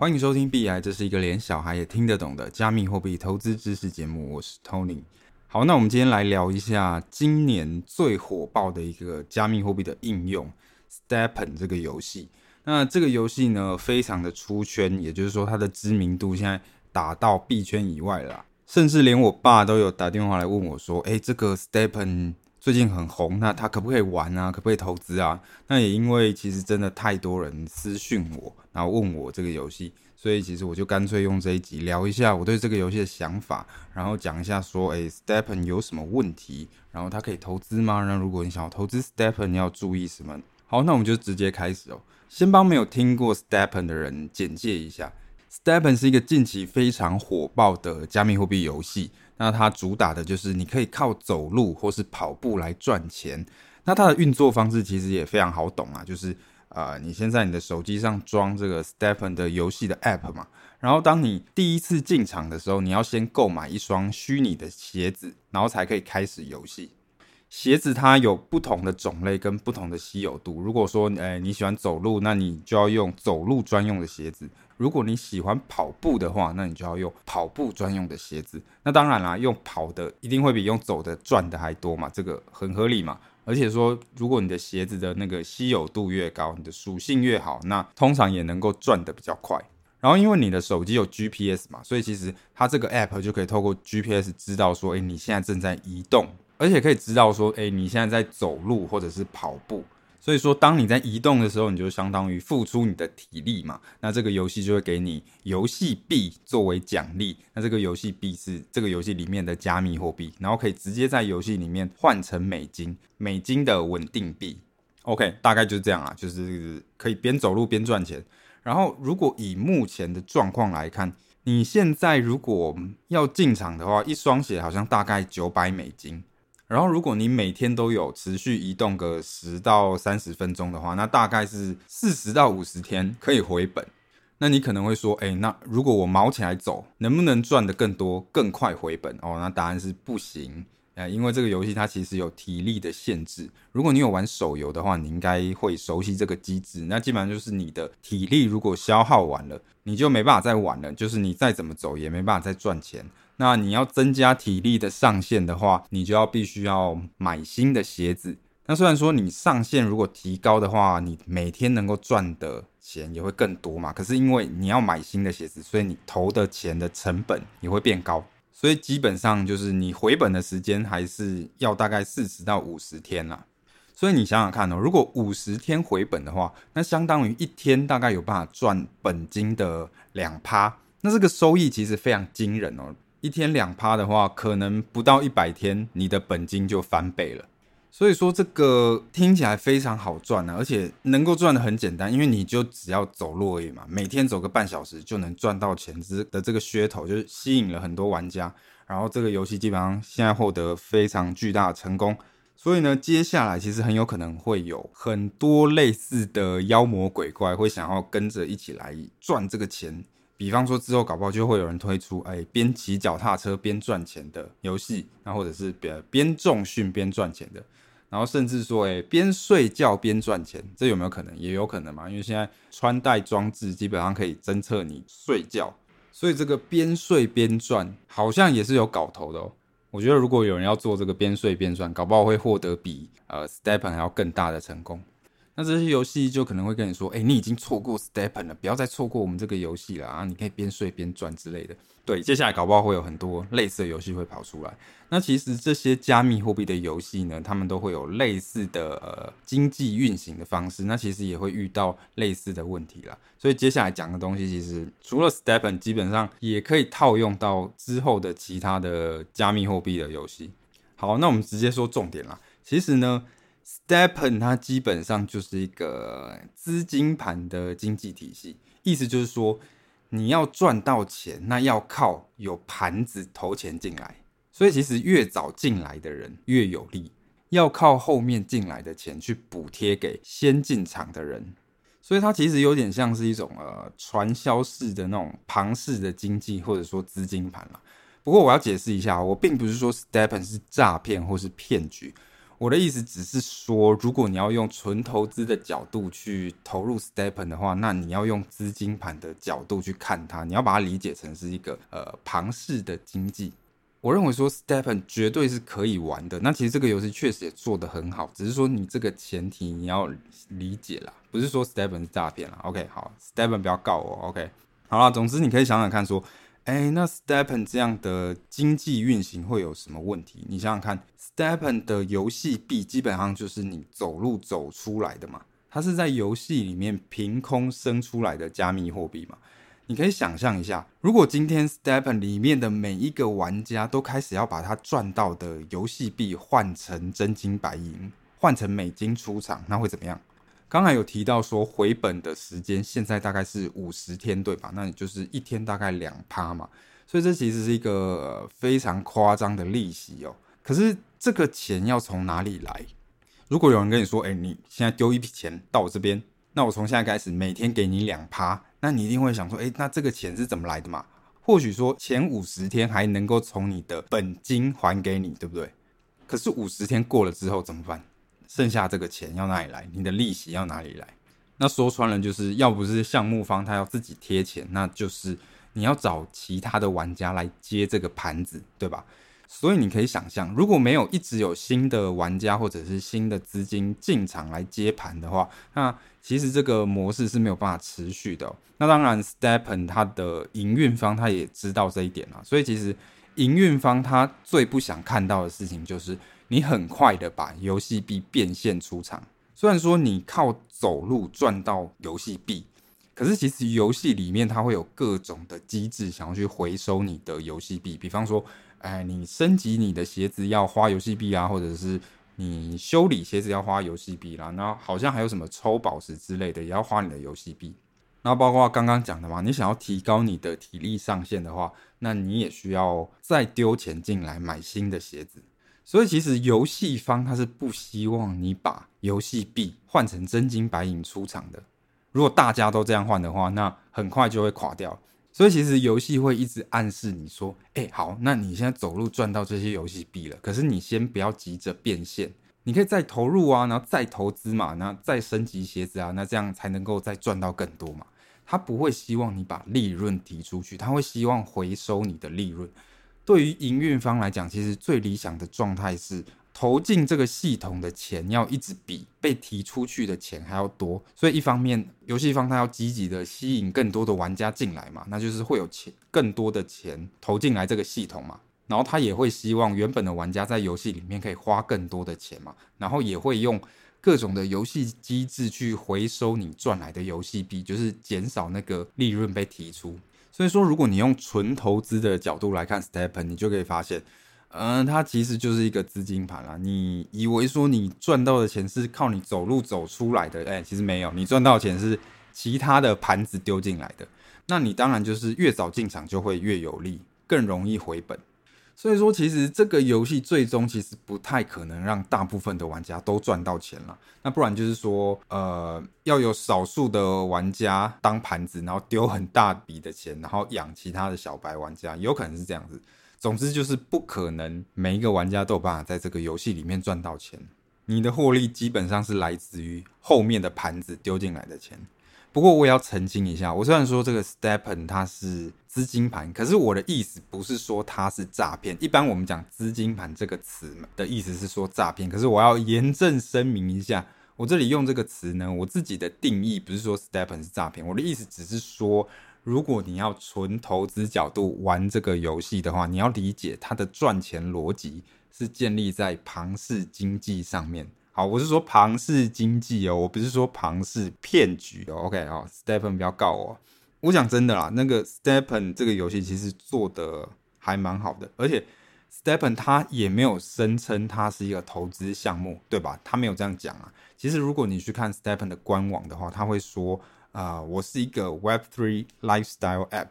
欢迎收听币爱，这是一个连小孩也听得懂的加密货币投资知识节目。我是 Tony。好，那我们今天来聊一下今年最火爆的一个加密货币的应用 ——STEPN 这个游戏。那这个游戏呢，非常的出圈，也就是说，它的知名度现在打到币圈以外了，甚至连我爸都有打电话来问我说：“诶，这个 STEPN 最近很红，那他可不可以玩啊？可不可以投资啊？”那也因为其实真的太多人私讯我。然后问我这个游戏，所以其实我就干脆用这一集聊一下我对这个游戏的想法，然后讲一下说，诶，STEPN 有什么问题，然后它可以投资吗？那如果你想要投资 STEPN，你要注意什么？好，那我们就直接开始哦。先帮没有听过 STEPN 的人简介一下，STEPN 是一个近期非常火爆的加密货币游戏。那它主打的就是你可以靠走路或是跑步来赚钱。那它的运作方式其实也非常好懂啊，就是。呃，你先在你的手机上装这个 STEPN 的游戏的 App 嘛，然后当你第一次进场的时候，你要先购买一双虚拟的鞋子，然后才可以开始游戏。鞋子它有不同的种类跟不同的稀有度。如果说，诶你喜欢走路，那你就要用走路专用的鞋子；如果你喜欢跑步的话，那你就要用跑步专用的鞋子。那当然啦，用跑的一定会比用走的赚的还多嘛，这个很合理嘛。而且说，如果你的鞋子的那个稀有度越高，你的属性越好，那通常也能够赚得比较快。然后，因为你的手机有 GPS 嘛，所以其实它这个 App 就可以透过 GPS 知道说，诶，你现在正在移动，而且可以知道说，诶，你现在在走路或者是跑步。所以说，当你在移动的时候，你就相当于付出你的体力嘛。那这个游戏就会给你游戏币作为奖励。那这个游戏币是这个游戏里面的加密货币，然后可以直接在游戏里面换成美金，美金的稳定币。OK，大概就是这样啊，就是可以边走路边赚钱。然后，如果以目前的状况来看，你现在如果要进场的话，一双鞋好像大概九百美金。然后，如果你每天都有持续移动个十到三十分钟的话，那大概是四十到五十天可以回本。那你可能会说，哎，那如果我毛起来走，能不能赚得更多、更快回本？哦，那答案是不行。呃，因为这个游戏它其实有体力的限制。如果你有玩手游的话，你应该会熟悉这个机制。那基本上就是你的体力如果消耗完了，你就没办法再玩了，就是你再怎么走也没办法再赚钱。那你要增加体力的上限的话，你就要必须要买新的鞋子。那虽然说你上限如果提高的话，你每天能够赚的钱也会更多嘛。可是因为你要买新的鞋子，所以你投的钱的成本也会变高。所以基本上就是你回本的时间还是要大概四十到五十天啦。所以你想想看哦，如果五十天回本的话，那相当于一天大概有办法赚本金的两趴。那这个收益其实非常惊人哦。一天两趴的话，可能不到一百天，你的本金就翻倍了。所以说这个听起来非常好赚、啊，而且能够赚得很简单，因为你就只要走路而已嘛，每天走个半小时就能赚到钱之的这个噱头，就是吸引了很多玩家。然后这个游戏基本上现在获得非常巨大的成功，所以呢，接下来其实很有可能会有很多类似的妖魔鬼怪会想要跟着一起来赚这个钱。比方说之后搞不好就会有人推出，哎，边骑脚踏车边赚钱的游戏，那或者是边边重训边赚钱的，然后甚至说，哎，边睡觉边赚钱，这有没有可能？也有可能嘛，因为现在穿戴装置基本上可以侦测你睡觉，所以这个边睡边赚好像也是有搞头的哦。我觉得如果有人要做这个边睡边赚，搞不好会获得比呃 STEPN 还要更大的成功。那这些游戏就可能会跟你说，哎、你已经错过 Stepen 了，不要再错过我们这个游戏了啊！你可以边睡边赚之类的。对，接下来搞不好会有很多类似的游戏会跑出来。那其实这些加密货币的游戏呢，他们都会有类似的呃经济运行的方式。那其实也会遇到类似的问题啦。所以接下来讲的东西，其实除了 Stepen，基本上也可以套用到之后的其他的加密货币的游戏。好，那我们直接说重点啦。其实呢。STEPN 它基本上就是一个资金盘的经济体系，意思就是说，你要赚到钱，那要靠有盘子投钱进来。所以其实越早进来的人越有利，要靠后面进来的钱去补贴给先进场的人。所以它其实有点像是一种呃传销式的那种庞氏的经济，或者说资金盘啦。不过我要解释一下，我并不是说 STEPN 是诈骗或是骗局。我的意思只是说，如果你要用纯投资的角度去投入 STEPN 的话，那你要用资金盘的角度去看它，你要把它理解成是一个呃庞氏的经济。我认为说 STEPN 绝对是可以玩的。那其实这个游戏确实也做得很好，只是说你这个前提你要理解啦，不是说 STEPN 是诈骗啦。OK，好，STEPN 不要告我。OK，好啦，总之你可以想想看说。哎，那 STEPN 这样的经济运行会有什么问题？你想想看，STEPN 的游戏币基本上就是你走路走出来的嘛，它是在游戏里面凭空生出来的加密货币嘛。你可以想象一下，如果今天 STEPN 里面的每一个玩家都开始要把他赚到的游戏币换成真金白银，换成美金出场，那会怎么样？刚才有提到说回本的时间现在大概是五十天，对吧？那你就是一天大概两趴嘛，所以这其实是一个非常夸张的利息哦。可是这个钱要从哪里来？如果有人跟你说，哎，你现在丢一笔钱到我这边，那我从现在开始每天给你两趴，那你一定会想说，哎，那这个钱是怎么来的嘛？或许说前五十天还能够从你的本金还给你，对不对？可是五十天过了之后怎么办？剩下这个钱要哪里来？你的利息要哪里来？那说穿了就是要不是项目方他要自己贴钱，那就是你要找其他的玩家来接这个盘子，对吧？所以你可以想象，如果没有一直有新的玩家或者是新的资金进场来接盘的话，那其实这个模式是没有办法持续的。那当然，Stepen 它的营运方他也知道这一点啊，所以其实营运方他最不想看到的事情就是。你很快的把游戏币变现出场，虽然说你靠走路赚到游戏币，可是其实游戏里面它会有各种的机制，想要去回收你的游戏币。比方说，哎，你升级你的鞋子要花游戏币啊，或者是你修理鞋子要花游戏币啦，然后好像还有什么抽宝石之类的，也要花你的游戏币。那包括刚刚讲的嘛，你想要提高你的体力上限的话，那你也需要再丢钱进来买新的鞋子。所以其实游戏方他是不希望你把游戏币换成真金白银出场的。如果大家都这样换的话，那很快就会垮掉。所以其实游戏会一直暗示你说：“哎，好，那你现在走路赚到这些游戏币了，可是你先不要急着变现，你可以再投入啊，然后再投资嘛，然后再升级鞋子啊，那这样才能够再赚到更多嘛。”他不会希望你把利润提出去，他会希望回收你的利润。对于营运方来讲，其实最理想的状态是投进这个系统的钱要一直比被提出去的钱还要多。所以一方面，游戏方他要积极的吸引更多的玩家进来嘛，那就是会有钱更多的钱投进来这个系统嘛。然后他也会希望原本的玩家在游戏里面可以花更多的钱嘛，然后也会用各种的游戏机制去回收你赚来的游戏币，就是减少那个利润被提出。所以说，如果你用纯投资的角度来看 STEPN，你就可以发现，嗯、它其实就是一个资金盘啦。你以为说你赚到的钱是靠你走路走出来的，哎、其实没有，你赚到的钱是其他的盘子丢进来的。那你当然就是越早进场就会越有利，更容易回本。所以说，其实这个游戏最终其实不太可能让大部分的玩家都赚到钱了。那不然就是说，呃，要有少数的玩家当盘子，然后丢很大笔的钱，然后养其他的小白玩家，有可能是这样子。总之就是不可能每一个玩家都有办法在这个游戏里面赚到钱。你的获利基本上是来自于后面的盘子丢进来的钱。不过我也要澄清一下，我虽然说这个 STEPN 它是资金盘，可是我的意思不是说它是诈骗。一般我们讲资金盘这个词的意思是说诈骗，可是我要严正声明一下，我这里用这个词呢，我自己的定义不是说 STEPN 是诈骗，我的意思只是说，如果你要纯投资角度玩这个游戏的话，你要理解它的赚钱逻辑是建立在庞氏经济上面。好，我是说庞氏经济哦，我不是说庞氏骗局哦。OK，好，Stephen 不要告我。我讲真的啦，那个 Stepen 这个游戏其实做的还蛮好的，而且 Stepen 他也没有声称它是一个投资项目，对吧？他没有这样讲啊。其实如果你去看 Stephen 的官网的话，他会说啊、我是一个 Web3 Lifestyle App，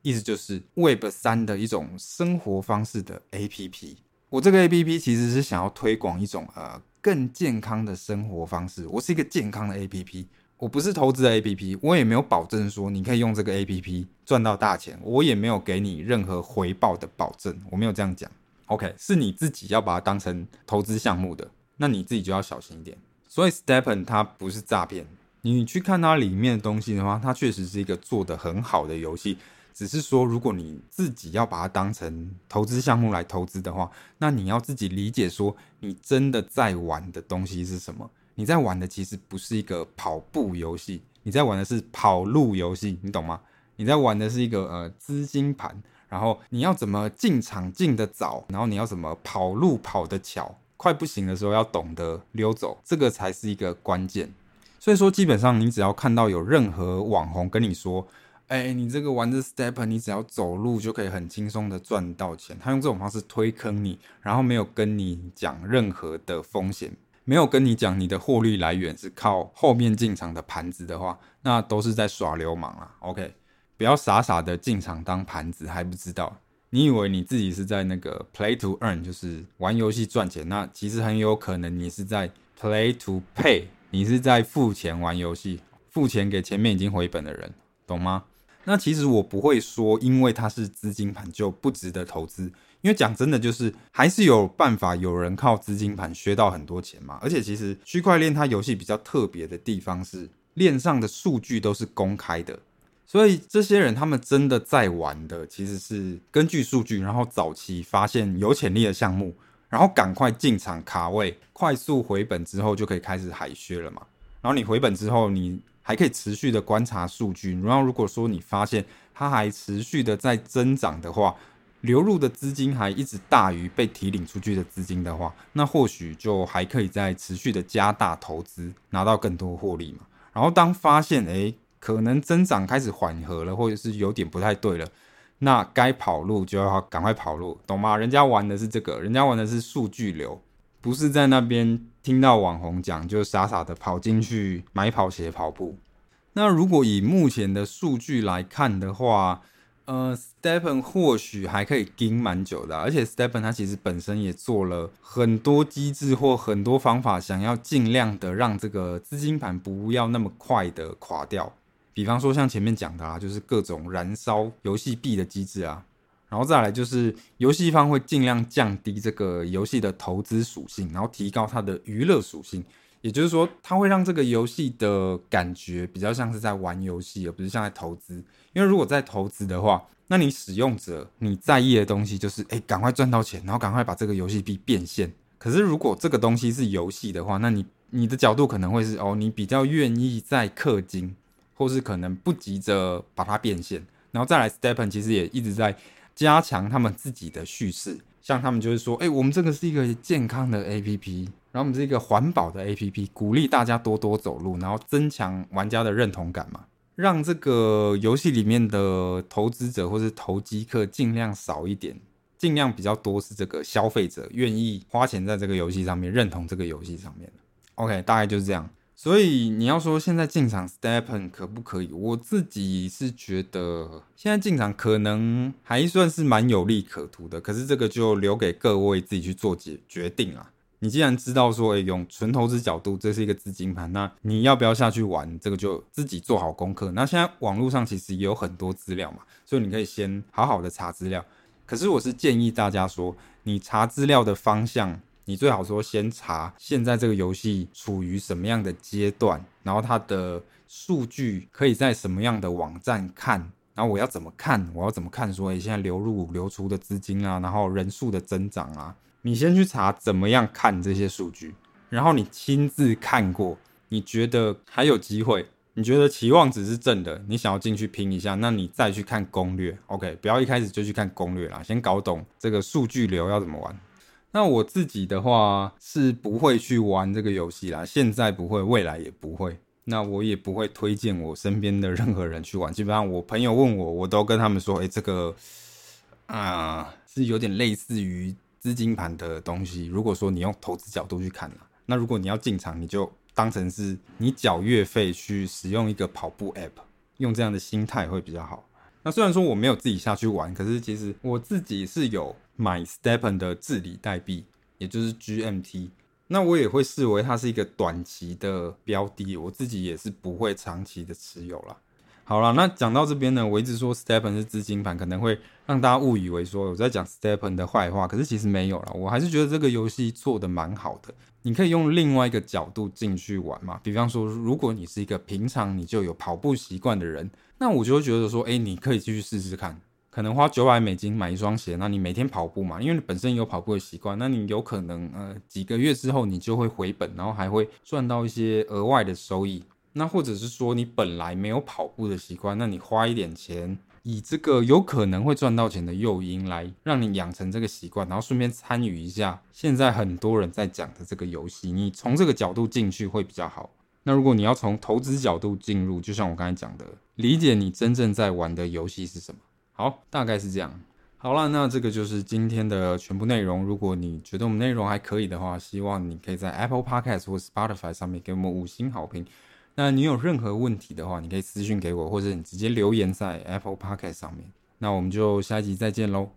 意思就是 Web 三的一种生活方式的 APP。我这个 APP 其实是想要推广一种呃。更健康的生活方式。我是一个健康的 APP，我不是投资的 APP，我也没有保证说你可以用这个 APP 赚到大钱，我也没有给你任何回报的保证，我没有这样讲。OK，是你自己要把它当成投资项目的。那你自己就要小心一点。所以 Stepen 它不是诈骗，你去看它里面的东西的话，它确实是一个做得很好的游戏。只是说，如果你自己要把它当成投资项目来投资的话，那你要自己理解说，你真的在玩的东西是什么？你在玩的其实不是一个跑步游戏，你在玩的是跑路游戏，你懂吗？你在玩的是一个呃资金盘，然后你要怎么进场进得早，然后你要怎么跑路跑得巧，快不行的时候要懂得溜走，这个才是一个关键。所以说，基本上你只要看到有任何网红跟你说，哎、欸，你这个玩的 step，你只要走路就可以很轻松的赚到钱。他用这种方式推坑你，然后没有跟你讲任何的风险，没有跟你讲你的获利来源是靠后面进场的盘子的话，那都是在耍流氓啊。OK，不要傻傻的进场当盘子还不知道，你以为你自己是在那个 Play to Earn，就是玩游戏赚钱，那其实很有可能你是在 Play to Pay，你是在付钱玩游戏，付钱给前面已经回本的人，懂吗？那其实我不会说，因为它是资金盘就不值得投资。因为讲真的，就是还是有办法有人靠资金盘削到很多钱嘛。而且其实区块链它游戏比较特别的地方是，链上的数据都是公开的，所以这些人他们真的在玩的其实是根据数据，然后早期发现有潜力的项目，然后赶快进场卡位，快速回本之后就可以开始海削了嘛。然后你回本之后，你还可以持续的观察数据，然后如果说你发现它还持续的在增长的话，流入的资金还一直大于被提领出去的资金的话，那或许就还可以再持续的加大投资，拿到更多获利嘛。然后当发现诶可能增长开始缓和了，或者是有点不太对了，那该跑路就要赶快跑路，懂吗？人家玩的是这个，人家玩的是数据流。不是在那边听到网红讲，就傻傻的跑进去买跑鞋跑步。那如果以目前的数据来看的话，呃，Stepen 或许还可以盯蛮久的，而且 Stepen 它其实本身也做了很多机制或很多方法，想要尽量的让这个资金盘不要那么快的垮掉。比方说像前面讲的啊，就是各种燃烧游戏币的机制啊。然后再来就是游戏方会尽量降低这个游戏的投资属性，然后提高它的娱乐属性。也就是说，它会让这个游戏的感觉比较像是在玩游戏，而不是像在投资。因为如果在投资的话，那你使用者你在意的东西就是，哎，赶快赚到钱，然后赶快把这个游戏币变现。可是如果这个东西是游戏的话，那你你的角度可能会是，哦，你比较愿意在氪金，或是可能不急着把它变现。然后再来，Stepen 其实也一直在。加强他们自己的叙事，像他们就是说，哎、我们这个是一个健康的 APP，然后我们是一个环保的 APP，鼓励大家多多走路，然后增强玩家的认同感嘛，让这个游戏里面的投资者或是投机客尽量少一点，尽量比较多是这个消费者愿意花钱在这个游戏上面，认同这个游戏上面。OK，大概就是这样。所以你要说现在进场 STEPN 可不可以？我自己是觉得现在进场可能还算是蛮有利可图的，可是这个就留给各位自己去做决决定啊。你既然知道说，欸，用纯投资角度这是一个资金盘，那你要不要下去玩？这个就自己做好功课。那现在网络上其实也有很多资料嘛，所以你可以先好好的查资料。可是我是建议大家说，你查资料的方向。你最好说先查现在这个游戏处于什么样的阶段，然后它的数据可以在什么样的网站看，然后我要怎么看？我要怎么看？说，诶，现在流入流出的资金啊，然后人数的增长啊，你先去查怎么样看这些数据，然后你亲自看过，你觉得还有机会，你觉得期望值是正的，你想要进去拼一下，那你再去看攻略，OK，不要一开始就去看攻略啦，先搞懂这个数据流要怎么玩。那我自己的话是不会去玩这个游戏啦，现在不会，未来也不会。那我也不会推荐我身边的任何人去玩。基本上我朋友问我，我都跟他们说，诶，这个啊是有点类似于资金盘的东西。如果说你用投资角度去看啦，那如果你要进场，你就当成是你缴月费去使用一个跑步 App，用这样的心态会比较好。那虽然说我没有自己下去玩，可是其实我自己是有。买 Stepen 的治理代币，也就是 GMT，那我也会视为它是一个短期的标的，我自己也是不会长期的持有啦。好了，那讲到这边呢，我一直说 Stepen 是资金盘，可能会让大家误以为说我在讲 Stepen 的坏话，可是其实没有了，我还是觉得这个游戏做得蛮好的。你可以用另外一个角度进去玩嘛，比方说，如果你是一个平常你就有跑步习惯的人，那我就会觉得说，哎，你可以继续试试看。可能花九百美金买一双鞋，那你每天跑步嘛，因为你本身有跑步的习惯，那你有可能呃几个月之后你就会回本，然后还会赚到一些额外的收益。那或者是说你本来没有跑步的习惯，那你花一点钱，以这个有可能会赚到钱的诱因来让你养成这个习惯，然后顺便参与一下现在很多人在讲的这个游戏，你从这个角度进去会比较好。那如果你要从投资角度进入，就像我刚才讲的，理解你真正在玩的游戏是什么。好，大概是这样。好了，那这个就是今天的全部内容。如果你觉得我们内容还可以的话，希望你可以在 Apple Podcast 或 Spotify 上面给我们五星好评。那你有任何问题的话，你可以私信给我，或者你直接留言在 Apple Podcast 上面。那我们就下一集再见喽，